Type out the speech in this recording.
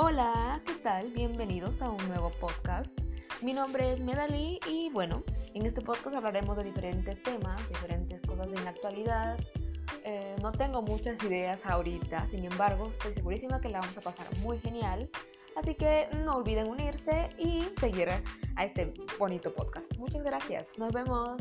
Hola, ¿qué tal? Bienvenidos a un nuevo podcast. Mi nombre es Medali y bueno, en este podcast hablaremos de diferentes temas, diferentes cosas en la actualidad. Eh, no tengo muchas ideas ahorita, sin embargo, estoy segurísima que la vamos a pasar muy genial. Así que no olviden unirse y seguir a este bonito podcast. Muchas gracias. Nos vemos.